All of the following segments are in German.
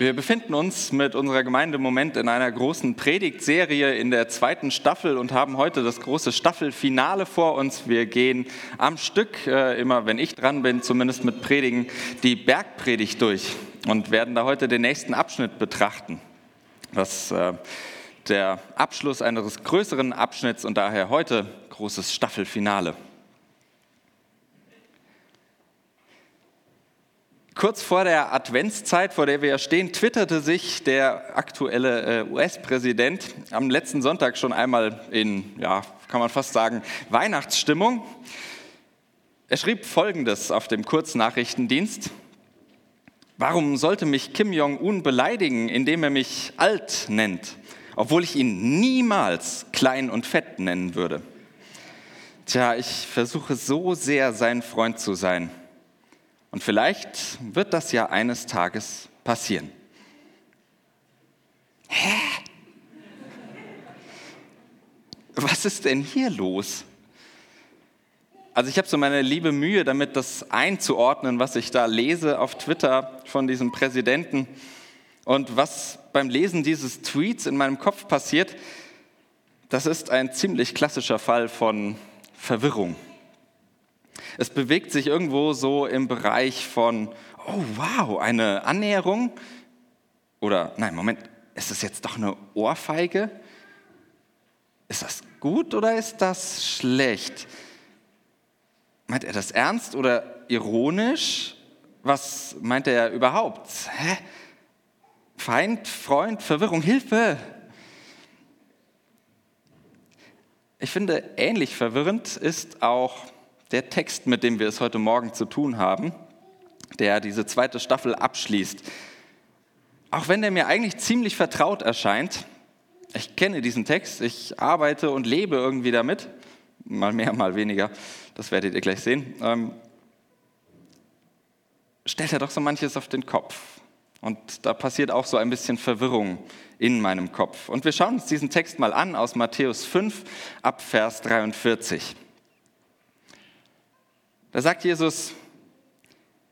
Wir befinden uns mit unserer Gemeinde im Moment in einer großen Predigtserie in der zweiten Staffel und haben heute das große Staffelfinale vor uns. Wir gehen am Stück, äh, immer wenn ich dran bin, zumindest mit Predigen, die Bergpredigt durch und werden da heute den nächsten Abschnitt betrachten. Das äh, der Abschluss eines größeren Abschnitts und daher heute großes Staffelfinale. Kurz vor der Adventszeit, vor der wir ja stehen, twitterte sich der aktuelle äh, US-Präsident am letzten Sonntag schon einmal in, ja, kann man fast sagen, Weihnachtsstimmung. Er schrieb Folgendes auf dem Kurznachrichtendienst. Warum sollte mich Kim Jong-un beleidigen, indem er mich alt nennt, obwohl ich ihn niemals klein und fett nennen würde? Tja, ich versuche so sehr sein Freund zu sein und vielleicht wird das ja eines Tages passieren. Hä? Was ist denn hier los? Also ich habe so meine liebe Mühe damit, das einzuordnen, was ich da lese auf Twitter von diesem Präsidenten. Und was beim Lesen dieses Tweets in meinem Kopf passiert, das ist ein ziemlich klassischer Fall von Verwirrung. Es bewegt sich irgendwo so im Bereich von, oh wow, eine Annäherung. Oder nein, Moment, ist es jetzt doch eine Ohrfeige? Ist das gut oder ist das schlecht? Meint er das ernst oder ironisch? Was meint er überhaupt? Hä? Feind, Freund, Verwirrung, Hilfe. Ich finde, ähnlich verwirrend ist auch der Text, mit dem wir es heute Morgen zu tun haben, der diese zweite Staffel abschließt. Auch wenn der mir eigentlich ziemlich vertraut erscheint, ich kenne diesen Text, ich arbeite und lebe irgendwie damit, mal mehr, mal weniger, das werdet ihr gleich sehen, ähm, stellt er doch so manches auf den Kopf. Und da passiert auch so ein bisschen Verwirrung in meinem Kopf. Und wir schauen uns diesen Text mal an aus Matthäus 5 ab Vers 43. Da sagt Jesus,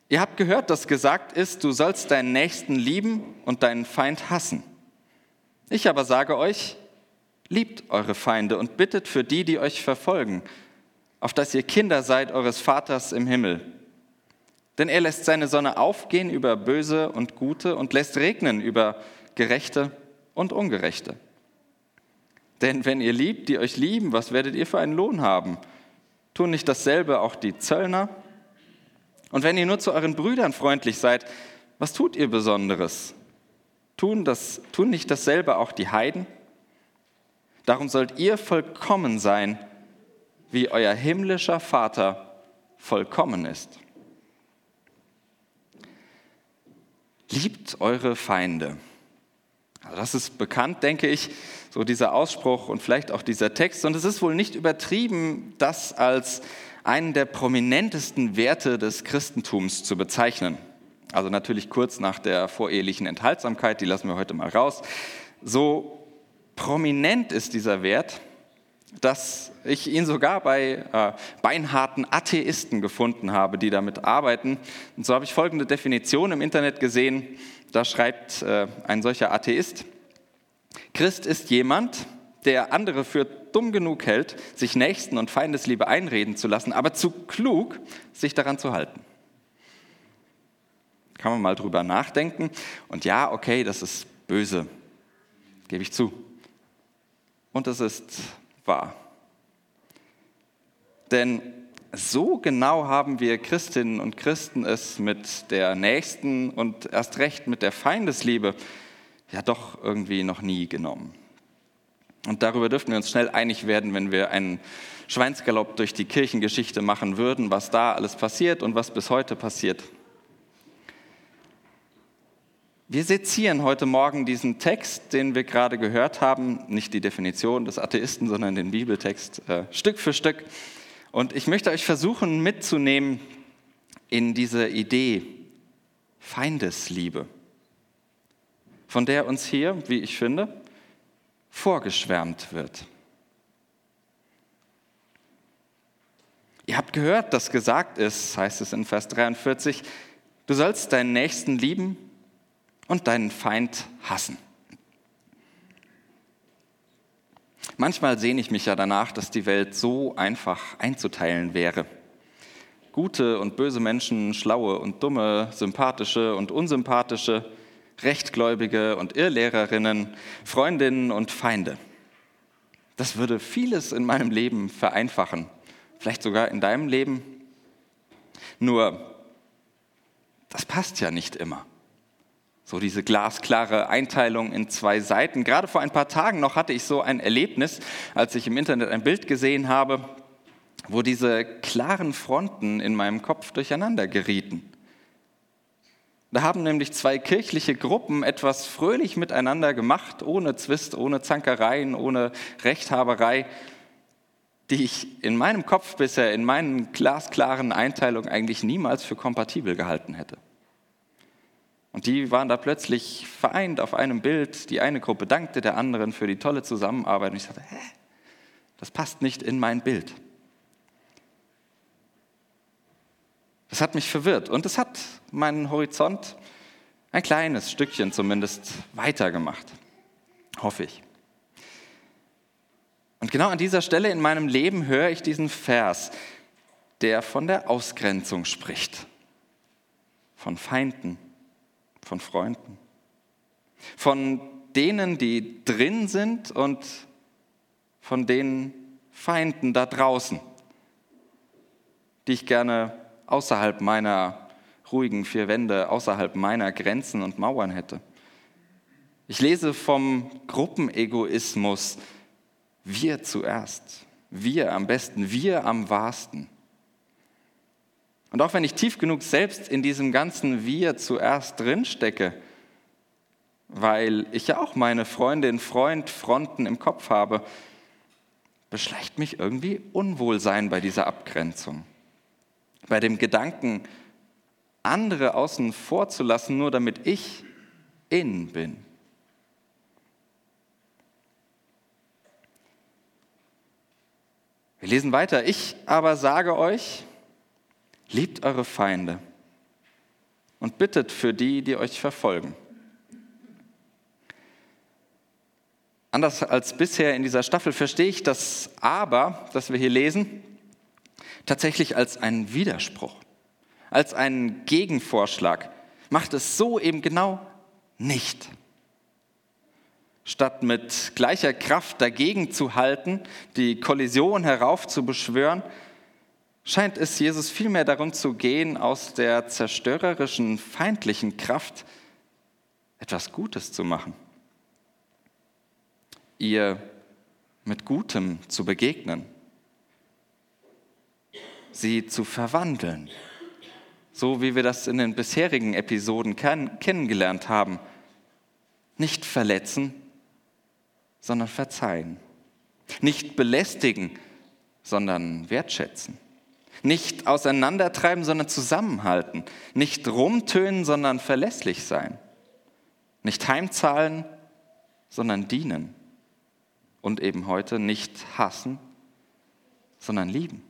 ihr habt gehört, dass gesagt ist, du sollst deinen Nächsten lieben und deinen Feind hassen. Ich aber sage euch, liebt eure Feinde und bittet für die, die euch verfolgen, auf dass ihr Kinder seid eures Vaters im Himmel. Denn er lässt seine Sonne aufgehen über Böse und Gute und lässt regnen über Gerechte und Ungerechte. Denn wenn ihr liebt, die euch lieben, was werdet ihr für einen Lohn haben? Tun nicht dasselbe auch die Zöllner? Und wenn ihr nur zu euren Brüdern freundlich seid, was tut ihr Besonderes? Tun, das, tun nicht dasselbe auch die Heiden? Darum sollt ihr vollkommen sein, wie euer himmlischer Vater vollkommen ist. Liebt eure Feinde. Also das ist bekannt, denke ich so dieser Ausspruch und vielleicht auch dieser Text. Und es ist wohl nicht übertrieben, das als einen der prominentesten Werte des Christentums zu bezeichnen. Also natürlich kurz nach der vorehelichen Enthaltsamkeit, die lassen wir heute mal raus. So prominent ist dieser Wert, dass ich ihn sogar bei äh, beinharten Atheisten gefunden habe, die damit arbeiten. Und so habe ich folgende Definition im Internet gesehen. Da schreibt äh, ein solcher Atheist, Christ ist jemand, der andere für dumm genug hält, sich Nächsten und Feindesliebe einreden zu lassen, aber zu klug, sich daran zu halten. Kann man mal drüber nachdenken. Und ja, okay, das ist böse, gebe ich zu. Und es ist wahr. Denn so genau haben wir Christinnen und Christen es mit der Nächsten und erst recht mit der Feindesliebe ja doch irgendwie noch nie genommen. Und darüber dürften wir uns schnell einig werden, wenn wir einen Schweinsgalopp durch die Kirchengeschichte machen würden, was da alles passiert und was bis heute passiert. Wir sezieren heute Morgen diesen Text, den wir gerade gehört haben, nicht die Definition des Atheisten, sondern den Bibeltext, äh, Stück für Stück. Und ich möchte euch versuchen mitzunehmen in diese Idee Feindesliebe von der uns hier, wie ich finde, vorgeschwärmt wird. Ihr habt gehört, dass gesagt ist, heißt es in Vers 43, du sollst deinen Nächsten lieben und deinen Feind hassen. Manchmal sehne ich mich ja danach, dass die Welt so einfach einzuteilen wäre. Gute und böse Menschen, schlaue und dumme, sympathische und unsympathische, Rechtgläubige und Irrlehrerinnen, Freundinnen und Feinde. Das würde vieles in meinem Leben vereinfachen, vielleicht sogar in deinem Leben. Nur, das passt ja nicht immer. So diese glasklare Einteilung in zwei Seiten. Gerade vor ein paar Tagen noch hatte ich so ein Erlebnis, als ich im Internet ein Bild gesehen habe, wo diese klaren Fronten in meinem Kopf durcheinander gerieten. Da haben nämlich zwei kirchliche Gruppen etwas fröhlich miteinander gemacht, ohne Zwist, ohne Zankereien, ohne Rechthaberei, die ich in meinem Kopf bisher, in meinen glasklaren Einteilungen eigentlich niemals für kompatibel gehalten hätte. Und die waren da plötzlich vereint auf einem Bild. Die eine Gruppe dankte der anderen für die tolle Zusammenarbeit. Und ich sagte, hä, das passt nicht in mein Bild. Das hat mich verwirrt und es hat meinen Horizont ein kleines Stückchen zumindest weitergemacht, hoffe ich. Und genau an dieser Stelle in meinem Leben höre ich diesen Vers, der von der Ausgrenzung spricht, von Feinden, von Freunden, von denen, die drin sind und von den Feinden da draußen, die ich gerne außerhalb meiner ruhigen vier Wände, außerhalb meiner Grenzen und Mauern hätte. Ich lese vom Gruppenegoismus, wir zuerst, wir am besten, wir am wahrsten. Und auch wenn ich tief genug selbst in diesem ganzen Wir zuerst drinstecke, weil ich ja auch meine Freundin, Freund, Fronten im Kopf habe, beschleicht mich irgendwie Unwohlsein bei dieser Abgrenzung bei dem Gedanken, andere außen vor zu lassen, nur damit ich in bin. Wir lesen weiter. Ich aber sage euch, liebt eure Feinde und bittet für die, die euch verfolgen. Anders als bisher in dieser Staffel verstehe ich das Aber, das wir hier lesen, tatsächlich als einen Widerspruch, als einen Gegenvorschlag. Macht es so eben genau nicht. Statt mit gleicher Kraft dagegen zu halten, die Kollision heraufzubeschwören, scheint es Jesus vielmehr darum zu gehen, aus der zerstörerischen, feindlichen Kraft etwas Gutes zu machen. Ihr mit Gutem zu begegnen sie zu verwandeln. So wie wir das in den bisherigen Episoden kennengelernt haben. Nicht verletzen, sondern verzeihen. Nicht belästigen, sondern wertschätzen. Nicht auseinandertreiben, sondern zusammenhalten. Nicht rumtönen, sondern verlässlich sein. Nicht heimzahlen, sondern dienen. Und eben heute nicht hassen, sondern lieben.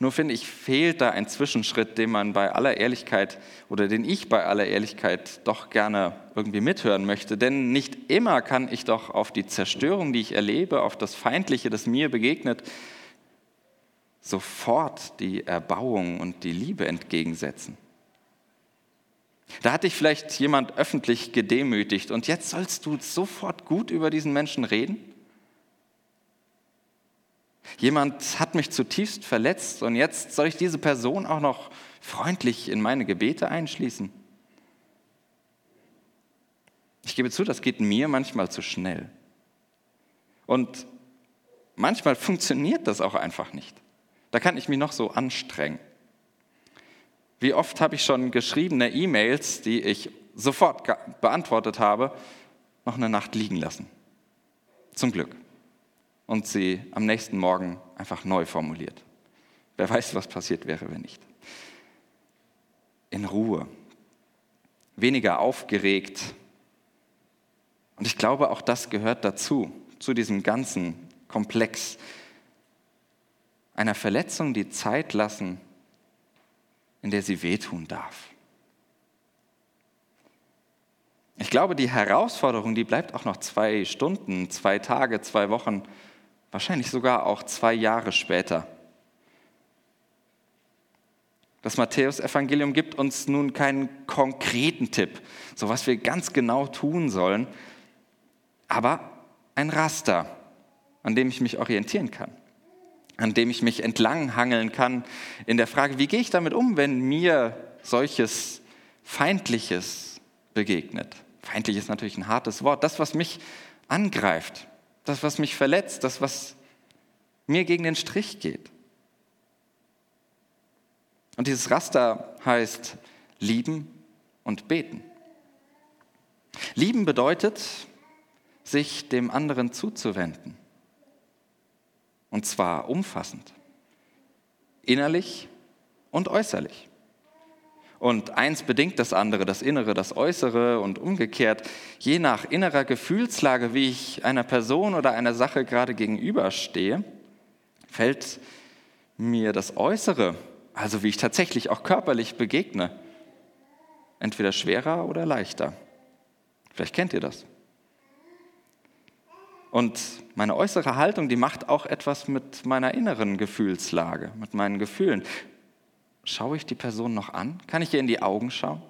Nur finde ich, fehlt da ein Zwischenschritt, den man bei aller Ehrlichkeit oder den ich bei aller Ehrlichkeit doch gerne irgendwie mithören möchte. Denn nicht immer kann ich doch auf die Zerstörung, die ich erlebe, auf das Feindliche, das mir begegnet, sofort die Erbauung und die Liebe entgegensetzen. Da hat dich vielleicht jemand öffentlich gedemütigt und jetzt sollst du sofort gut über diesen Menschen reden? Jemand hat mich zutiefst verletzt und jetzt soll ich diese Person auch noch freundlich in meine Gebete einschließen. Ich gebe zu, das geht mir manchmal zu schnell. Und manchmal funktioniert das auch einfach nicht. Da kann ich mich noch so anstrengen. Wie oft habe ich schon geschriebene E-Mails, die ich sofort beantwortet habe, noch eine Nacht liegen lassen. Zum Glück und sie am nächsten Morgen einfach neu formuliert. Wer weiß, was passiert wäre, wenn nicht. In Ruhe, weniger aufgeregt. Und ich glaube, auch das gehört dazu, zu diesem ganzen Komplex einer Verletzung die Zeit lassen, in der sie wehtun darf. Ich glaube, die Herausforderung, die bleibt auch noch zwei Stunden, zwei Tage, zwei Wochen wahrscheinlich sogar auch zwei Jahre später. Das Matthäusevangelium gibt uns nun keinen konkreten Tipp, so was wir ganz genau tun sollen, aber ein Raster, an dem ich mich orientieren kann, an dem ich mich entlanghangeln kann in der Frage, wie gehe ich damit um, wenn mir solches Feindliches begegnet. Feindlich ist natürlich ein hartes Wort. Das, was mich angreift, das, was mich verletzt, das, was mir gegen den Strich geht. Und dieses Raster heißt lieben und beten. Lieben bedeutet, sich dem anderen zuzuwenden. Und zwar umfassend, innerlich und äußerlich. Und eins bedingt das andere, das Innere, das Äußere und umgekehrt. Je nach innerer Gefühlslage, wie ich einer Person oder einer Sache gerade gegenüberstehe, fällt mir das Äußere also wie ich tatsächlich auch körperlich begegne, entweder schwerer oder leichter. Vielleicht kennt ihr das. Und meine äußere Haltung, die macht auch etwas mit meiner inneren Gefühlslage, mit meinen Gefühlen. Schaue ich die Person noch an? Kann ich ihr in die Augen schauen?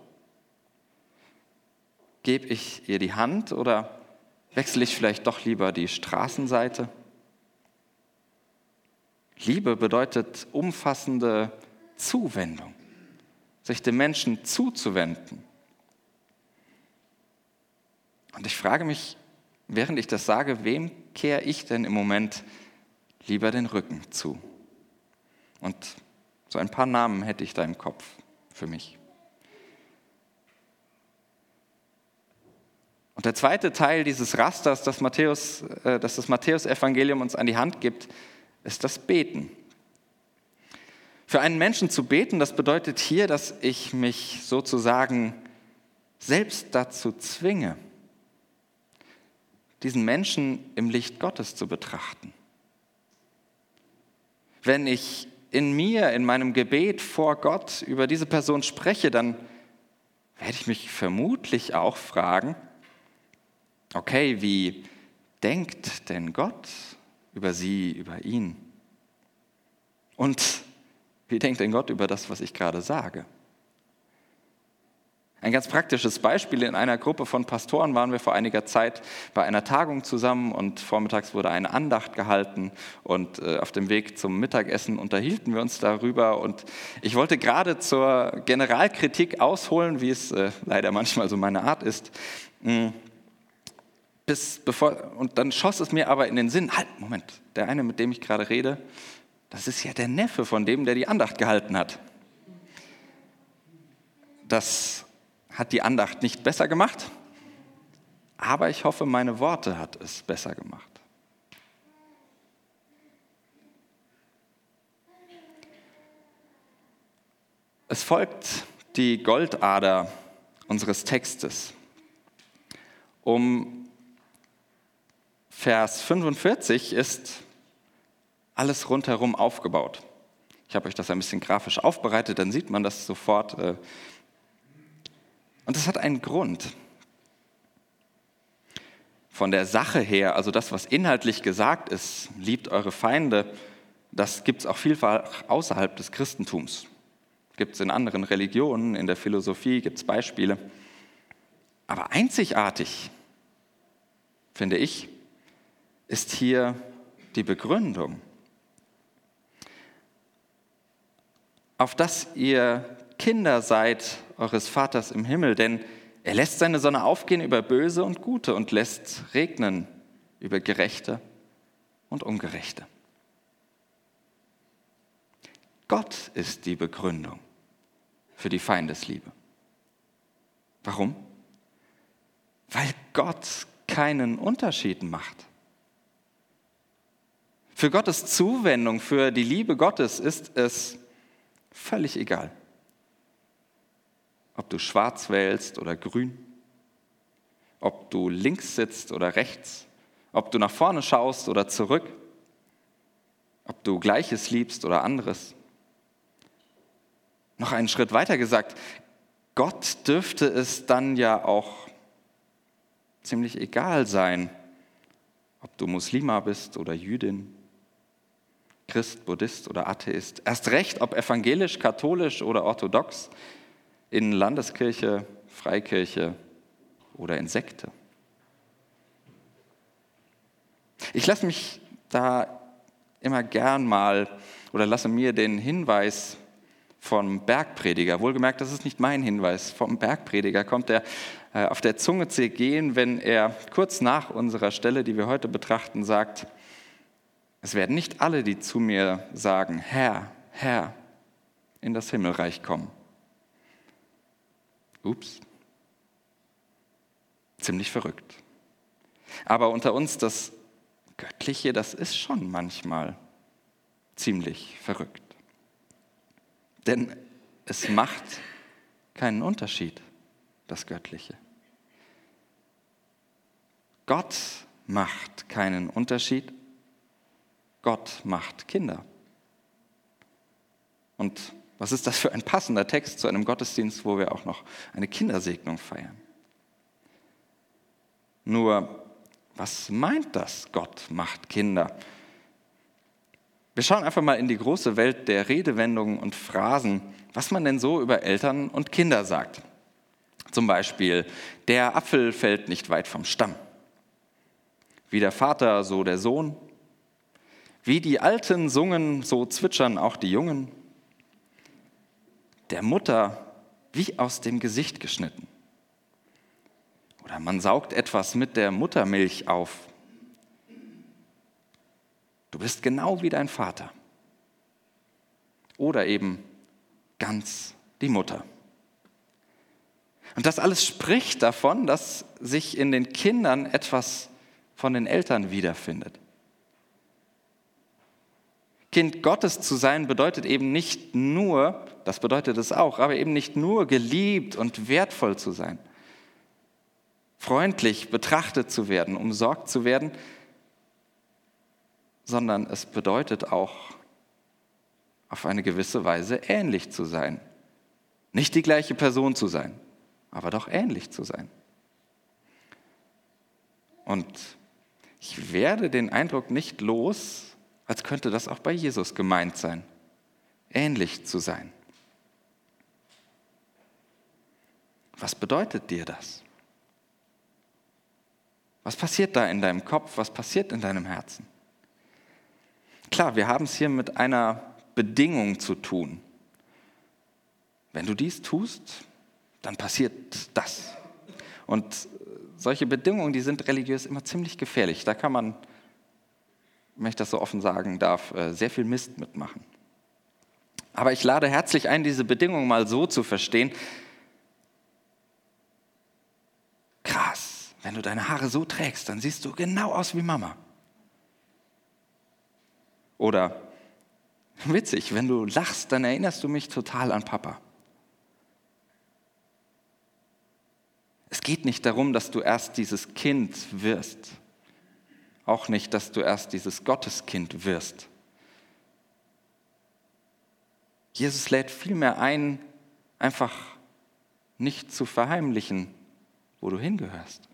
Gebe ich ihr die Hand oder wechsle ich vielleicht doch lieber die Straßenseite? Liebe bedeutet umfassende Zuwendung, sich dem Menschen zuzuwenden. Und ich frage mich, während ich das sage, wem kehre ich denn im Moment lieber den Rücken zu? Und so ein paar Namen hätte ich da im Kopf für mich. Und der zweite Teil dieses Rasters, das, Matthäus, äh, das das Matthäus-Evangelium uns an die Hand gibt, ist das Beten. Für einen Menschen zu beten, das bedeutet hier, dass ich mich sozusagen selbst dazu zwinge, diesen Menschen im Licht Gottes zu betrachten. Wenn ich in mir, in meinem Gebet vor Gott über diese Person spreche, dann werde ich mich vermutlich auch fragen, okay, wie denkt denn Gott über sie, über ihn? Und wie denkt denn Gott über das, was ich gerade sage? Ein ganz praktisches Beispiel, in einer Gruppe von Pastoren waren wir vor einiger Zeit bei einer Tagung zusammen und vormittags wurde eine Andacht gehalten und äh, auf dem Weg zum Mittagessen unterhielten wir uns darüber und ich wollte gerade zur Generalkritik ausholen, wie es äh, leider manchmal so meine Art ist. Mm, bis, bevor, und dann schoss es mir aber in den Sinn, halt, Moment, der eine, mit dem ich gerade rede, das ist ja der Neffe von dem, der die Andacht gehalten hat. Das hat die Andacht nicht besser gemacht, aber ich hoffe, meine Worte hat es besser gemacht. Es folgt die Goldader unseres Textes. Um Vers 45 ist alles rundherum aufgebaut. Ich habe euch das ein bisschen grafisch aufbereitet, dann sieht man das sofort. Und das hat einen Grund. Von der Sache her, also das, was inhaltlich gesagt ist, liebt eure Feinde, das gibt es auch vielfach außerhalb des Christentums. Gibt es in anderen Religionen, in der Philosophie gibt es Beispiele. Aber einzigartig, finde ich, ist hier die Begründung. auf dass ihr Kinder seid eures Vaters im Himmel, denn er lässt seine Sonne aufgehen über Böse und Gute und lässt regnen über Gerechte und Ungerechte. Gott ist die Begründung für die Feindesliebe. Warum? Weil Gott keinen Unterschied macht. Für Gottes Zuwendung, für die Liebe Gottes ist es Völlig egal. Ob du schwarz wählst oder grün, ob du links sitzt oder rechts, ob du nach vorne schaust oder zurück, ob du Gleiches liebst oder anderes. Noch einen Schritt weiter gesagt, Gott dürfte es dann ja auch ziemlich egal sein, ob du Muslima bist oder Jüdin, Christ, Buddhist oder Atheist. Erst recht, ob evangelisch, katholisch oder orthodox, in Landeskirche, Freikirche oder in Sekte. Ich lasse mich da immer gern mal oder lasse mir den Hinweis vom Bergprediger, wohlgemerkt, das ist nicht mein Hinweis, vom Bergprediger kommt er äh, auf der Zunge zu gehen, wenn er kurz nach unserer Stelle, die wir heute betrachten, sagt, es werden nicht alle, die zu mir sagen, Herr, Herr, in das Himmelreich kommen. Ups. Ziemlich verrückt. Aber unter uns das Göttliche, das ist schon manchmal ziemlich verrückt. Denn es macht keinen Unterschied, das Göttliche. Gott macht keinen Unterschied. Gott macht Kinder. Und was ist das für ein passender Text zu einem Gottesdienst, wo wir auch noch eine Kindersegnung feiern? Nur, was meint das, Gott macht Kinder? Wir schauen einfach mal in die große Welt der Redewendungen und Phrasen, was man denn so über Eltern und Kinder sagt. Zum Beispiel, der Apfel fällt nicht weit vom Stamm. Wie der Vater, so der Sohn. Wie die Alten sungen, so zwitschern auch die Jungen. Der Mutter wie aus dem Gesicht geschnitten. Oder man saugt etwas mit der Muttermilch auf. Du bist genau wie dein Vater. Oder eben ganz die Mutter. Und das alles spricht davon, dass sich in den Kindern etwas von den Eltern wiederfindet. Kind Gottes zu sein bedeutet eben nicht nur, das bedeutet es auch, aber eben nicht nur geliebt und wertvoll zu sein, freundlich betrachtet zu werden, umsorgt zu werden, sondern es bedeutet auch, auf eine gewisse Weise ähnlich zu sein. Nicht die gleiche Person zu sein, aber doch ähnlich zu sein. Und ich werde den Eindruck nicht los, als könnte das auch bei Jesus gemeint sein, ähnlich zu sein. Was bedeutet dir das? Was passiert da in deinem Kopf? Was passiert in deinem Herzen? Klar, wir haben es hier mit einer Bedingung zu tun. Wenn du dies tust, dann passiert das. Und solche Bedingungen, die sind religiös immer ziemlich gefährlich. Da kann man, wenn ich das so offen sagen darf, äh, sehr viel Mist mitmachen. Aber ich lade herzlich ein, diese Bedingungen mal so zu verstehen. Wenn du deine Haare so trägst, dann siehst du genau aus wie Mama. Oder witzig, wenn du lachst, dann erinnerst du mich total an Papa. Es geht nicht darum, dass du erst dieses Kind wirst. Auch nicht, dass du erst dieses Gotteskind wirst. Jesus lädt vielmehr ein, einfach nicht zu verheimlichen, wo du hingehörst,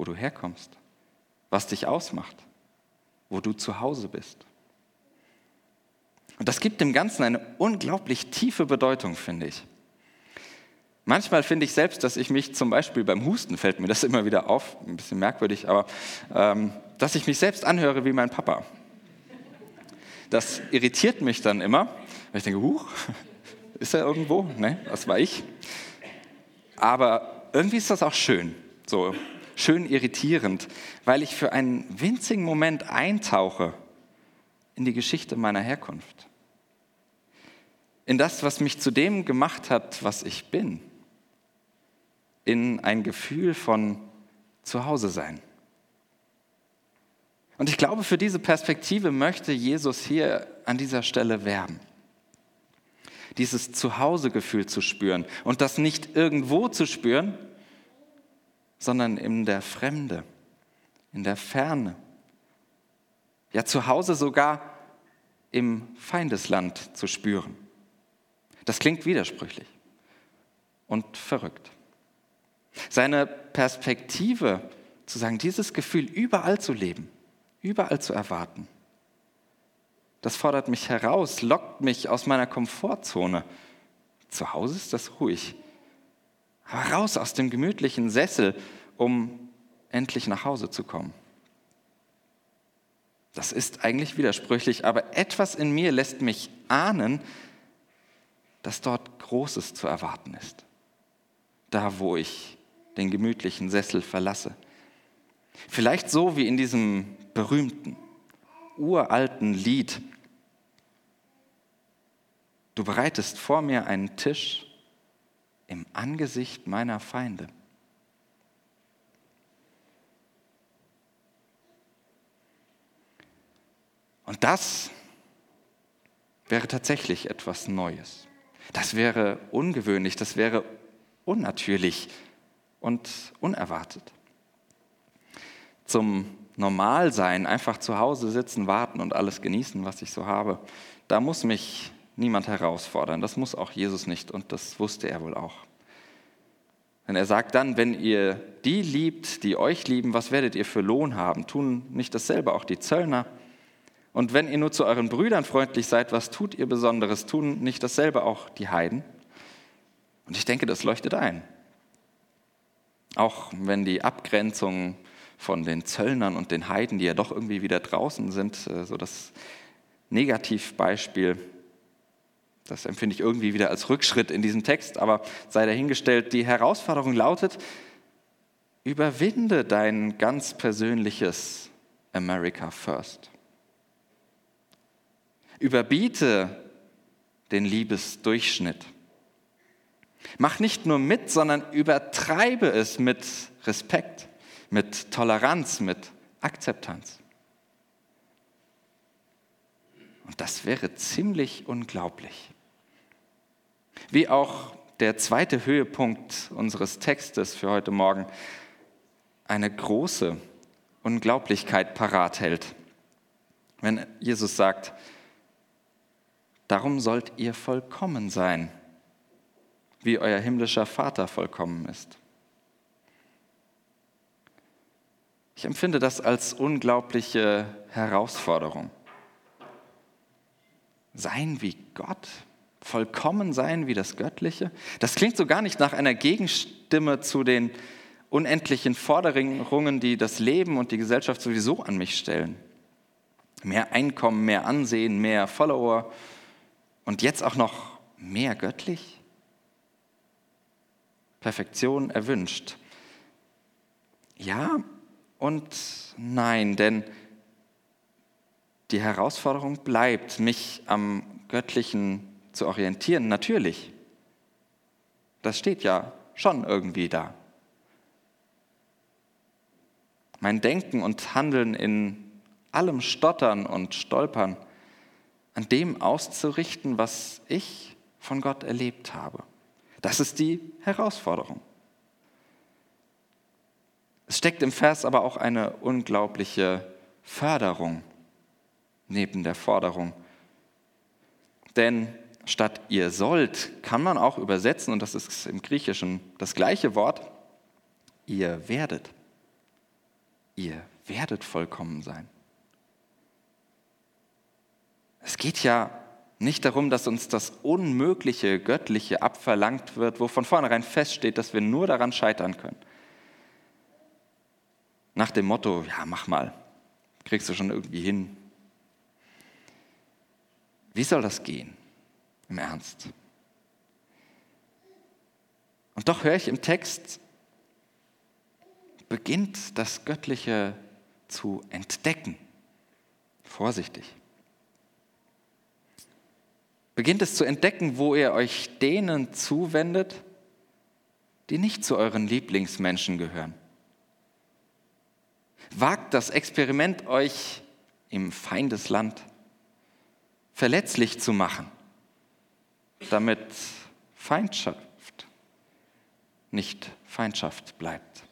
wo du herkommst, was dich ausmacht, wo du zu Hause bist. Und das gibt dem Ganzen eine unglaublich tiefe Bedeutung, finde ich. Manchmal finde ich selbst, dass ich mich zum Beispiel beim Husten, fällt mir das immer wieder auf, ein bisschen merkwürdig, aber ähm, dass ich mich selbst anhöre wie mein Papa. Das irritiert mich dann immer, weil ich denke, huch, ist er irgendwo? Ne, das war ich. Aber irgendwie ist das auch schön, so schön irritierend, weil ich für einen winzigen Moment eintauche in die Geschichte meiner Herkunft in das, was mich zu dem gemacht hat, was ich bin, in ein Gefühl von Zuhause sein. Und ich glaube, für diese Perspektive möchte Jesus hier an dieser Stelle werben. Dieses Zuhausegefühl zu spüren und das nicht irgendwo zu spüren, sondern in der Fremde, in der Ferne. Ja, zu Hause sogar im Feindesland zu spüren. Das klingt widersprüchlich und verrückt. Seine Perspektive zu sagen, dieses Gefühl überall zu leben, überall zu erwarten. Das fordert mich heraus, lockt mich aus meiner Komfortzone. Zu Hause ist das ruhig. Aber raus aus dem gemütlichen Sessel, um endlich nach Hause zu kommen. Das ist eigentlich widersprüchlich, aber etwas in mir lässt mich ahnen, dass dort Großes zu erwarten ist. Da, wo ich den gemütlichen Sessel verlasse. Vielleicht so wie in diesem berühmten, uralten Lied. Du bereitest vor mir einen Tisch im Angesicht meiner Feinde. Und das wäre tatsächlich etwas Neues. Das wäre ungewöhnlich, das wäre unnatürlich und unerwartet. Zum Normalsein, einfach zu Hause sitzen, warten und alles genießen, was ich so habe, da muss mich niemand herausfordern. Das muss auch Jesus nicht und das wusste er wohl auch. Denn er sagt dann, wenn ihr die liebt, die euch lieben, was werdet ihr für Lohn haben? Tun nicht dasselbe auch die Zöllner? Und wenn ihr nur zu euren Brüdern freundlich seid, was tut ihr Besonderes? Tun nicht dasselbe auch die Heiden? Und ich denke, das leuchtet ein. Auch wenn die Abgrenzung von den Zöllnern und den Heiden, die ja doch irgendwie wieder draußen sind, äh, so das Negativbeispiel, das empfinde ich irgendwie wieder als Rückschritt in diesem Text, aber sei dahingestellt, die Herausforderung lautet, überwinde dein ganz persönliches America First. Überbiete den Liebesdurchschnitt. Mach nicht nur mit, sondern übertreibe es mit Respekt, mit Toleranz, mit Akzeptanz. Und das wäre ziemlich unglaublich. Wie auch der zweite Höhepunkt unseres Textes für heute Morgen eine große Unglaublichkeit parat hält. Wenn Jesus sagt, Darum sollt ihr vollkommen sein, wie euer himmlischer Vater vollkommen ist. Ich empfinde das als unglaubliche Herausforderung. Sein wie Gott, vollkommen sein wie das Göttliche, das klingt so gar nicht nach einer Gegenstimme zu den unendlichen Forderungen, die das Leben und die Gesellschaft sowieso an mich stellen. Mehr Einkommen, mehr Ansehen, mehr Follower, und jetzt auch noch mehr göttlich? Perfektion erwünscht. Ja und nein, denn die Herausforderung bleibt, mich am Göttlichen zu orientieren, natürlich. Das steht ja schon irgendwie da. Mein Denken und Handeln in allem Stottern und Stolpern an dem auszurichten, was ich von Gott erlebt habe. Das ist die Herausforderung. Es steckt im Vers aber auch eine unglaubliche Förderung neben der Forderung. Denn statt ihr sollt kann man auch übersetzen, und das ist im Griechischen das gleiche Wort, ihr werdet. Ihr werdet vollkommen sein. Es geht ja nicht darum, dass uns das Unmögliche, Göttliche abverlangt wird, wo von vornherein feststeht, dass wir nur daran scheitern können. Nach dem Motto, ja, mach mal, kriegst du schon irgendwie hin. Wie soll das gehen? Im Ernst. Und doch höre ich im Text, beginnt das Göttliche zu entdecken. Vorsichtig. Beginnt es zu entdecken, wo ihr euch denen zuwendet, die nicht zu euren Lieblingsmenschen gehören. Wagt das Experiment, euch im Feindesland verletzlich zu machen, damit Feindschaft nicht Feindschaft bleibt.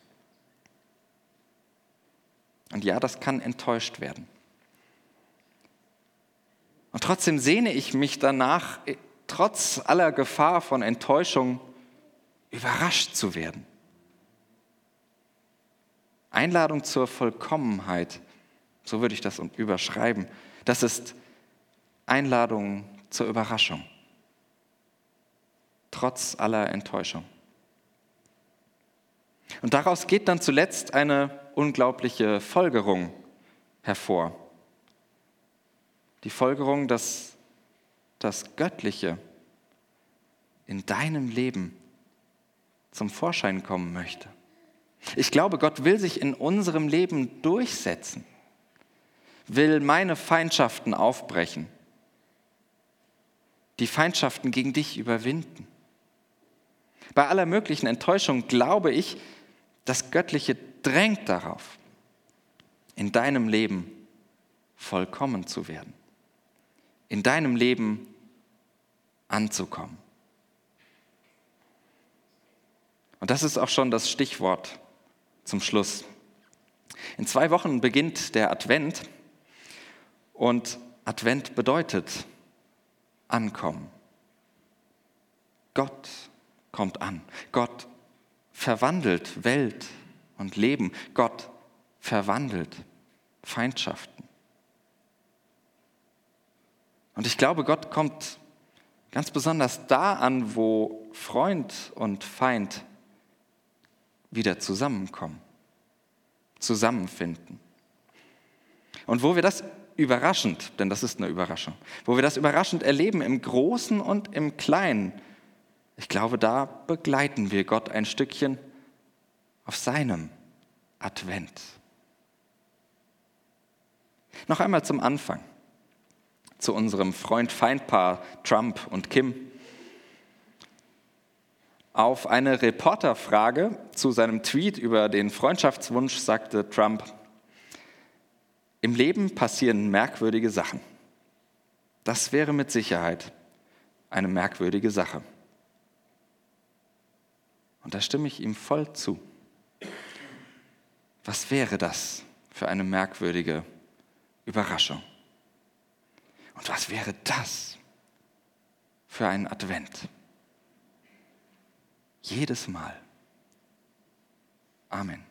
Und ja, das kann enttäuscht werden. Und trotzdem sehne ich mich danach, trotz aller Gefahr von Enttäuschung, überrascht zu werden. Einladung zur Vollkommenheit, so würde ich das überschreiben. Das ist Einladung zur Überraschung, trotz aller Enttäuschung. Und daraus geht dann zuletzt eine unglaubliche Folgerung hervor. Die Folgerung, dass das Göttliche in deinem Leben zum Vorschein kommen möchte. Ich glaube, Gott will sich in unserem Leben durchsetzen, will meine Feindschaften aufbrechen, die Feindschaften gegen dich überwinden. Bei aller möglichen Enttäuschung glaube ich, das Göttliche drängt darauf, in deinem Leben vollkommen zu werden, in deinem Leben anzukommen. Und das ist auch schon das Stichwort zum Schluss. In zwei Wochen beginnt der Advent und Advent bedeutet ankommen. Gott kommt an. Gott verwandelt Welt und Leben. Gott verwandelt Feindschaften. Und ich glaube, Gott kommt ganz besonders da an, wo Freund und Feind wieder zusammenkommen, zusammenfinden. Und wo wir das überraschend, denn das ist eine Überraschung, wo wir das überraschend erleben im Großen und im Kleinen, ich glaube, da begleiten wir Gott ein Stückchen auf seinem Advent. Noch einmal zum Anfang, zu unserem Freund-Feind-Paar Trump und Kim. Auf eine Reporterfrage zu seinem Tweet über den Freundschaftswunsch sagte Trump, im Leben passieren merkwürdige Sachen. Das wäre mit Sicherheit eine merkwürdige Sache. Und da stimme ich ihm voll zu. Was wäre das für eine merkwürdige Überraschung? Und was wäre das für ein Advent? Jedes Mal. Amen.